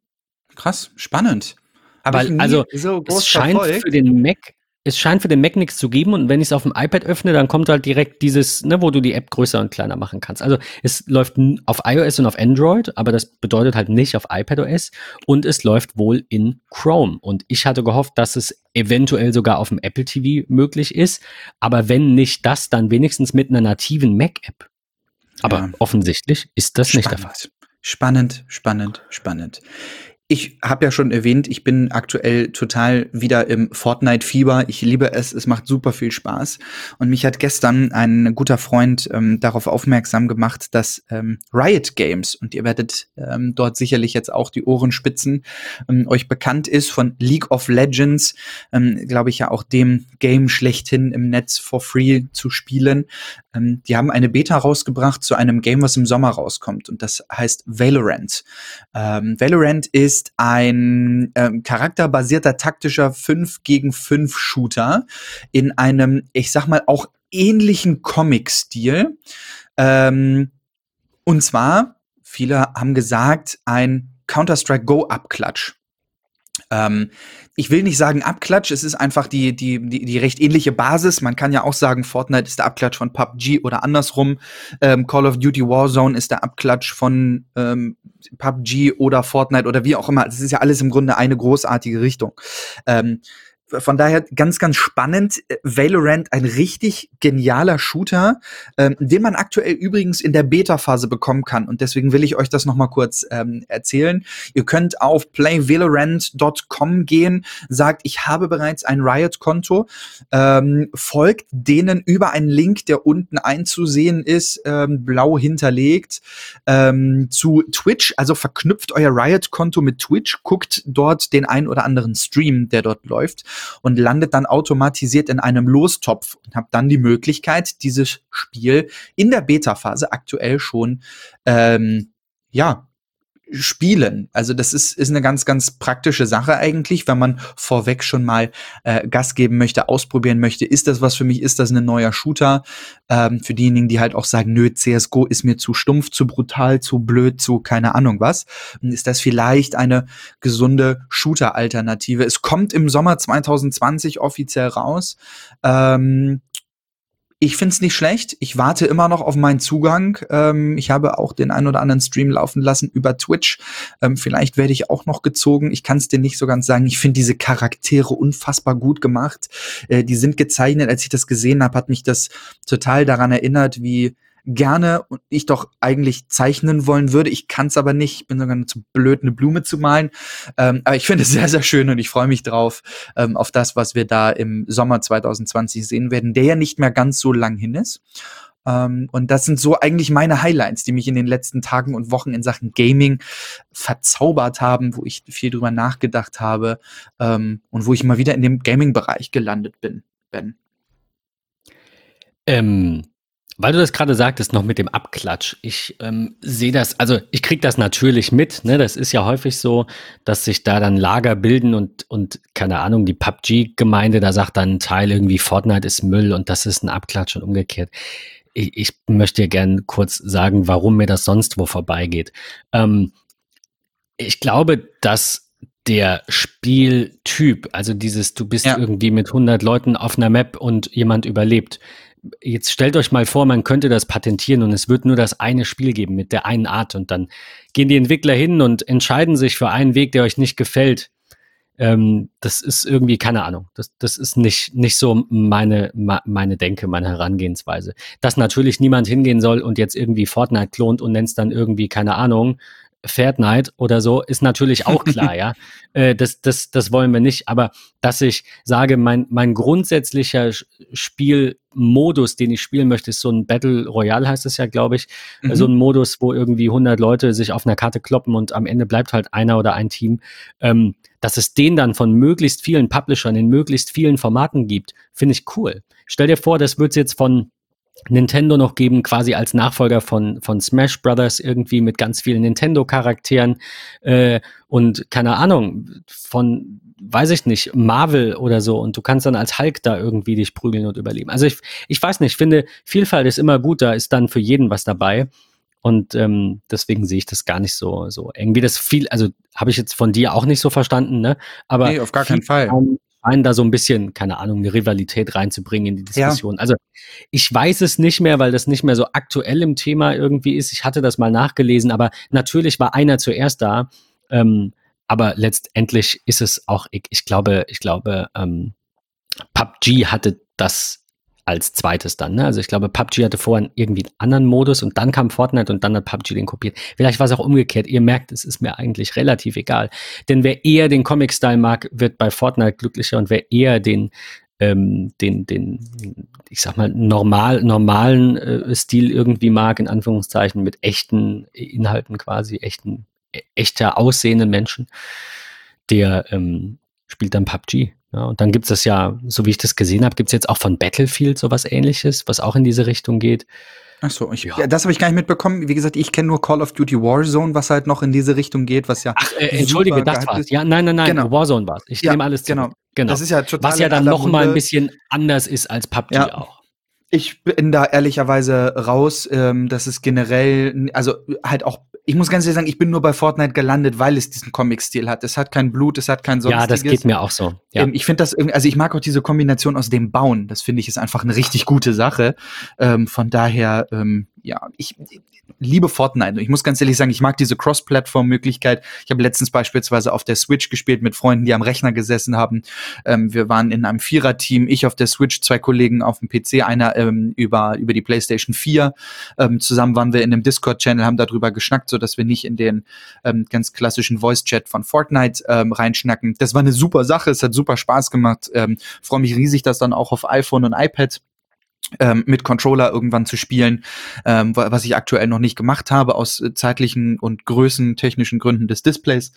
Speaker 2: Krass, spannend.
Speaker 1: Aber also so es scheint verfolgt. für den Mac es scheint für den Mac nichts zu geben und wenn ich es auf dem iPad öffne, dann kommt halt direkt dieses, ne, wo du die App größer und kleiner machen kannst. Also es läuft auf iOS und auf Android, aber das bedeutet halt nicht auf iPadOS und es läuft wohl in Chrome. Und ich hatte gehofft, dass es eventuell sogar auf dem Apple TV möglich ist, aber wenn nicht das, dann wenigstens mit einer nativen Mac-App. Aber ja. offensichtlich ist das
Speaker 2: spannend.
Speaker 1: nicht der Fall.
Speaker 2: Spannend, spannend, spannend ich habe ja schon erwähnt, ich bin aktuell total wieder im Fortnite-Fieber. Ich liebe es, es macht super viel Spaß. Und mich hat gestern ein guter Freund ähm, darauf aufmerksam gemacht, dass ähm, Riot Games, und ihr werdet ähm, dort sicherlich jetzt auch die Ohren spitzen, ähm, euch bekannt ist von League of Legends, ähm, glaube ich ja auch dem Game schlechthin im Netz for free zu spielen. Ähm, die haben eine Beta rausgebracht zu einem Game, was im Sommer rauskommt. Und das heißt Valorant. Valorant ist ist ein ähm, charakterbasierter taktischer 5 gegen 5 Shooter in einem, ich sag mal, auch ähnlichen Comic-Stil. Ähm, und zwar, viele haben gesagt, ein Counter-Strike Go-Abklatsch. Ähm, ich will nicht sagen Abklatsch, es ist einfach die, die, die, die recht ähnliche Basis. Man kann ja auch sagen, Fortnite ist der Abklatsch von PUBG oder andersrum. Ähm, Call of Duty Warzone ist der Abklatsch von ähm, PUBG oder Fortnite oder wie auch immer. Es ist ja alles im Grunde eine großartige Richtung. Ähm, von daher ganz, ganz spannend. Valorant, ein richtig genialer Shooter, ähm, den man aktuell übrigens in der Beta-Phase bekommen kann. Und deswegen will ich euch das noch mal kurz ähm, erzählen. Ihr könnt auf playvalorant.com gehen, sagt, ich habe bereits ein Riot-Konto, ähm, folgt denen über einen Link, der unten einzusehen ist, ähm, blau hinterlegt, ähm, zu Twitch. Also verknüpft euer Riot-Konto mit Twitch, guckt dort den ein oder anderen Stream, der dort läuft und landet dann automatisiert in einem Lostopf und habt dann die Möglichkeit, dieses Spiel in der Beta-Phase aktuell schon ähm, ja spielen. Also das ist, ist eine ganz, ganz praktische Sache eigentlich, wenn man vorweg schon mal äh, Gas geben möchte, ausprobieren möchte. Ist das was für mich? Ist das ein neuer Shooter? Ähm, für diejenigen, die halt auch sagen, nö, CSGO ist mir zu stumpf, zu brutal, zu blöd, zu keine Ahnung was. Ist das vielleicht eine gesunde Shooter-Alternative? Es kommt im Sommer 2020 offiziell raus. Ähm, ich find's nicht schlecht. Ich warte immer noch auf meinen Zugang. Ähm, ich habe auch den ein oder anderen Stream laufen lassen über Twitch. Ähm, vielleicht werde ich auch noch gezogen. Ich kann es dir nicht so ganz sagen. Ich finde diese Charaktere unfassbar gut gemacht. Äh, die sind gezeichnet. Als ich das gesehen habe, hat mich das total daran erinnert, wie gerne und ich doch eigentlich zeichnen wollen würde. Ich kann es aber nicht. Ich bin sogar zu blöd, eine Blume zu malen. Ähm, aber ich finde es sehr, sehr schön und ich freue mich drauf, ähm, auf das, was wir da im Sommer 2020 sehen werden, der ja nicht mehr ganz so lang hin ist. Ähm, und das sind so eigentlich meine Highlights, die mich in den letzten Tagen und Wochen in Sachen Gaming verzaubert haben, wo ich viel drüber nachgedacht habe ähm, und wo ich mal wieder in dem Gaming-Bereich gelandet bin. Ben.
Speaker 1: Ähm, weil du das gerade sagtest, noch mit dem Abklatsch. Ich ähm, sehe das, also ich kriege das natürlich mit. Ne? Das ist ja häufig so, dass sich da dann Lager bilden und, und keine Ahnung, die PUBG-Gemeinde, da sagt dann ein Teil irgendwie, Fortnite ist Müll und das ist ein Abklatsch und umgekehrt. Ich, ich möchte dir gerne kurz sagen, warum mir das sonst wo vorbeigeht. Ähm, ich glaube, dass der Spieltyp, also dieses, du bist ja. irgendwie mit 100 Leuten auf einer Map und jemand überlebt, jetzt stellt euch mal vor, man könnte das patentieren und es wird nur das eine Spiel geben mit der einen Art und dann gehen die Entwickler hin und entscheiden sich für einen Weg, der euch nicht gefällt. Ähm, das ist irgendwie, keine Ahnung, das, das ist nicht, nicht so meine, meine Denke, meine Herangehensweise. Dass natürlich niemand hingehen soll und jetzt irgendwie Fortnite klont und nennt es dann irgendwie, keine Ahnung, Fair Night oder so, ist natürlich auch klar, ja. Äh, das, das, das wollen wir nicht. Aber dass ich sage, mein, mein grundsätzlicher Spielmodus, den ich spielen möchte, ist so ein Battle Royale, heißt es ja, glaube ich. Mhm. So ein Modus, wo irgendwie 100 Leute sich auf einer Karte kloppen und am Ende bleibt halt einer oder ein Team. Ähm, dass es den dann von möglichst vielen Publishern in möglichst vielen Formaten gibt, finde ich cool. Stell dir vor, das wird jetzt von Nintendo noch geben, quasi als Nachfolger von, von Smash Brothers, irgendwie mit ganz vielen Nintendo-Charakteren äh, und keine Ahnung, von, weiß ich nicht, Marvel oder so und du kannst dann als Hulk da irgendwie dich prügeln und überleben. Also ich, ich weiß nicht, ich finde, Vielfalt ist immer gut, da ist dann für jeden was dabei. Und ähm, deswegen sehe ich das gar nicht so, so eng. Wie das viel, also habe ich jetzt von dir auch nicht so verstanden, ne? Aber
Speaker 2: nee, auf gar keinen Fall
Speaker 1: scheinen da so ein bisschen, keine Ahnung, eine Rivalität reinzubringen in die Diskussion. Ja. Also ich weiß es nicht mehr, weil das nicht mehr so aktuell im Thema irgendwie ist. Ich hatte das mal nachgelesen, aber natürlich war einer zuerst da. Ähm, aber letztendlich ist es auch, ich, ich glaube, ich glaube, ähm, PUBG hatte das als zweites dann. Ne? Also ich glaube, PUBG hatte vorher irgendwie einen anderen Modus und dann kam Fortnite und dann hat PUBG den kopiert. Vielleicht war es auch umgekehrt. Ihr merkt, es ist mir eigentlich relativ egal. Denn wer eher den Comic-Style mag, wird bei Fortnite glücklicher und wer eher den ähm, den, den, ich sag mal, normal, normalen äh, Stil irgendwie mag, in Anführungszeichen, mit echten Inhalten quasi, echten, e echter aussehenden Menschen, der ähm, spielt dann PUBG. Ja, und dann gibt es das ja, so wie ich das gesehen habe, gibt es jetzt auch von Battlefield sowas ähnliches, was auch in diese Richtung geht.
Speaker 2: Ach so, ich, ja. ja das habe ich gar nicht mitbekommen. Wie gesagt, ich kenne nur Call of Duty Warzone, was halt noch in diese Richtung geht, was ja.
Speaker 1: Ach, äh, entschuldige, das war's. Ja, nein, nein, nein, genau. Warzone war's. Ich ja, nehme alles
Speaker 2: zurück. Genau. genau.
Speaker 1: Das ist ja total Was ja dann noch mal ein bisschen anders ist als PUBG ja. auch.
Speaker 2: Ich bin da ehrlicherweise raus. Ähm, das ist generell, also halt auch ich muss ganz ehrlich sagen, ich bin nur bei Fortnite gelandet, weil es diesen Comic-Stil hat. Es hat kein Blut, es hat kein sonstiges.
Speaker 1: Ja, das geht mir auch so. Ja.
Speaker 2: Ähm, ich finde das irgendwie, also ich mag auch diese Kombination aus dem Bauen. Das finde ich ist einfach eine richtig gute Sache. Ähm, von daher, ähm, ja, ich, liebe Fortnite. Ich muss ganz ehrlich sagen, ich mag diese Cross-Plattform-Möglichkeit. Ich habe letztens beispielsweise auf der Switch gespielt mit Freunden, die am Rechner gesessen haben. Ähm, wir waren in einem Vierer-Team, ich auf der Switch, zwei Kollegen auf dem PC, einer ähm, über, über die PlayStation 4. Ähm, zusammen waren wir in einem Discord-Channel, haben darüber geschnackt, so dass wir nicht in den ähm, ganz klassischen Voice-Chat von Fortnite ähm, reinschnacken. Das war eine super Sache, es hat super Spaß gemacht. Ähm, Freue mich riesig, das dann auch auf iPhone und iPad ähm, mit Controller irgendwann zu spielen, ähm, was ich aktuell noch nicht gemacht habe, aus äh, zeitlichen und größentechnischen Gründen des Displays.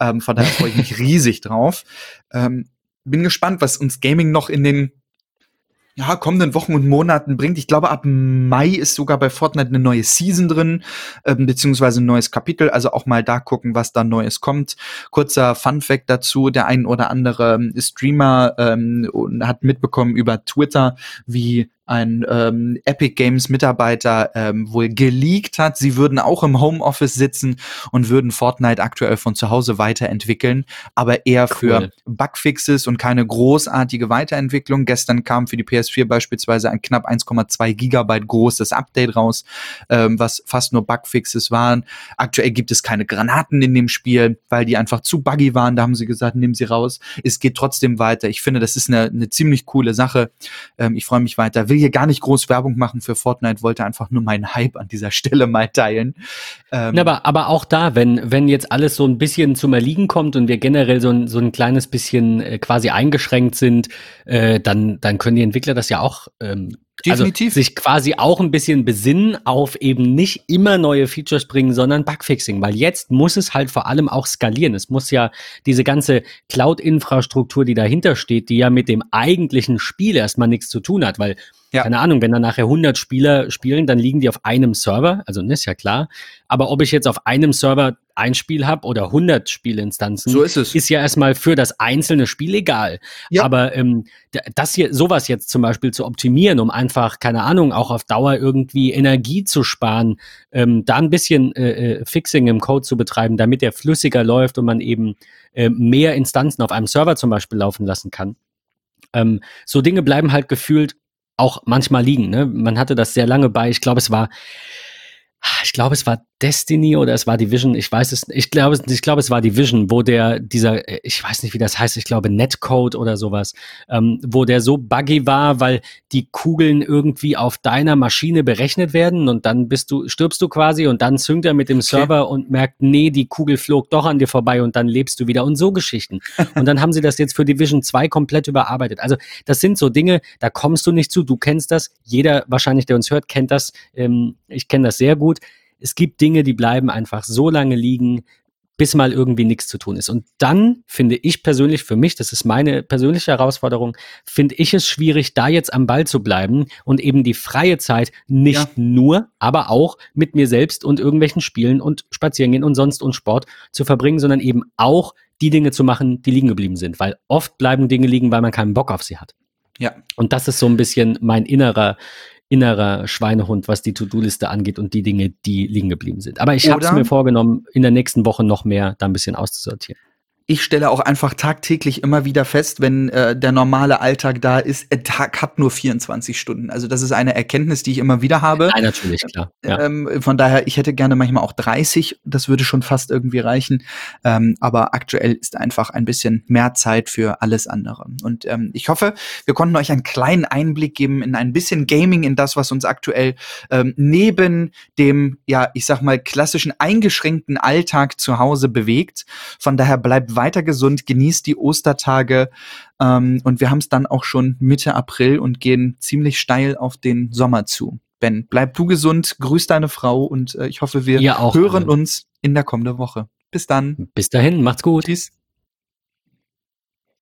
Speaker 2: Ähm, von daher freue ich mich riesig drauf. Ähm, bin gespannt, was uns Gaming noch in den ja, kommenden Wochen und Monaten bringt. Ich glaube, ab Mai ist sogar bei Fortnite eine neue Season drin, ähm, beziehungsweise ein neues Kapitel. Also auch mal da gucken, was da Neues kommt. Kurzer Fun Fact dazu, der ein oder andere Streamer ähm, hat mitbekommen über Twitter, wie ein ähm, Epic Games Mitarbeiter ähm, wohl geleakt hat. Sie würden auch im Homeoffice sitzen und würden Fortnite aktuell von zu Hause weiterentwickeln, aber eher cool. für Bugfixes und keine großartige Weiterentwicklung. Gestern kam für die PS4 beispielsweise ein knapp 1,2 Gigabyte großes Update raus, ähm, was fast nur Bugfixes waren. Aktuell gibt es keine Granaten in dem Spiel, weil die einfach zu buggy waren. Da haben sie gesagt, nehmen sie raus. Es geht trotzdem weiter. Ich finde, das ist eine, eine ziemlich coole Sache. Ähm, ich freue mich weiter. Will will hier gar nicht groß Werbung machen für Fortnite, wollte einfach nur meinen Hype an dieser Stelle mal teilen.
Speaker 1: Ähm ja, aber, aber auch da, wenn, wenn jetzt alles so ein bisschen zum Erliegen kommt und wir generell so ein, so ein kleines bisschen äh, quasi eingeschränkt sind, äh, dann, dann können die Entwickler das ja auch ähm, also Definitiv. Also sich quasi auch ein bisschen besinnen auf eben nicht immer neue Features bringen, sondern Bugfixing, weil jetzt muss es halt vor allem auch skalieren. Es muss ja diese ganze Cloud-Infrastruktur, die dahinter steht, die ja mit dem eigentlichen Spiel erstmal nichts zu tun hat, weil ja. Keine Ahnung, wenn da nachher 100 Spieler spielen, dann liegen die auf einem Server, also das ist ja klar. Aber ob ich jetzt auf einem Server ein Spiel habe oder 100 Spielinstanzen,
Speaker 2: so ist, es.
Speaker 1: ist ja erstmal für das einzelne Spiel egal. Ja. Aber ähm, das hier, sowas jetzt zum Beispiel zu optimieren, um einfach, keine Ahnung, auch auf Dauer irgendwie Energie zu sparen, ähm, da ein bisschen äh, äh Fixing im Code zu betreiben, damit der flüssiger läuft und man eben äh, mehr Instanzen auf einem Server zum Beispiel laufen lassen kann. Ähm, so Dinge bleiben halt gefühlt auch manchmal liegen. Ne? Man hatte das sehr lange bei, ich glaube, es war, ich glaube, es war Destiny oder es war Division, ich weiß es, ich glaube, ich glaube, es war Division, wo der, dieser, ich weiß nicht, wie das heißt, ich glaube Netcode oder sowas, ähm, wo der so buggy war, weil die Kugeln irgendwie auf deiner Maschine berechnet werden und dann bist du, stirbst du quasi und dann züngt er mit dem Server okay. und merkt, nee, die Kugel flog doch an dir vorbei und dann lebst du wieder und so Geschichten. und dann haben sie das jetzt für Division 2 komplett überarbeitet. Also das sind so Dinge, da kommst du nicht zu, du kennst das, jeder wahrscheinlich, der uns hört, kennt das, ähm, ich kenne das sehr gut es gibt Dinge, die bleiben einfach so lange liegen, bis mal irgendwie nichts zu tun ist. Und dann finde ich persönlich für mich, das ist meine persönliche Herausforderung, finde ich es schwierig, da jetzt am Ball zu bleiben und eben die freie Zeit nicht ja. nur, aber auch mit mir selbst und irgendwelchen Spielen und Spazierengehen und sonst und Sport zu verbringen, sondern eben auch die Dinge zu machen, die liegen geblieben sind. Weil oft bleiben Dinge liegen, weil man keinen Bock auf sie hat. Ja. Und das ist so ein bisschen mein innerer, innerer Schweinehund, was die To-Do-Liste angeht und die Dinge, die liegen geblieben sind. Aber ich habe es mir vorgenommen, in der nächsten Woche noch mehr da ein bisschen auszusortieren
Speaker 2: ich stelle auch einfach tagtäglich immer wieder fest, wenn äh, der normale Alltag da ist, der Tag hat nur 24 Stunden. Also das ist eine Erkenntnis, die ich immer wieder habe.
Speaker 1: Nein, natürlich, klar.
Speaker 2: Ja. Ähm, von daher, ich hätte gerne manchmal auch 30, das würde schon fast irgendwie reichen. Ähm, aber aktuell ist einfach ein bisschen mehr Zeit für alles andere. Und ähm, ich hoffe, wir konnten euch einen kleinen Einblick geben in ein bisschen Gaming, in das, was uns aktuell ähm, neben dem, ja, ich sag mal, klassischen eingeschränkten Alltag zu Hause bewegt. Von daher bleibt weiter gesund, genießt die Ostertage ähm, und wir haben es dann auch schon Mitte April und gehen ziemlich steil auf den Sommer zu. Ben, bleib du gesund, grüß deine Frau und äh, ich hoffe, wir hören alle. uns in der kommenden Woche. Bis dann.
Speaker 1: Bis dahin, macht's gut. Tschüss.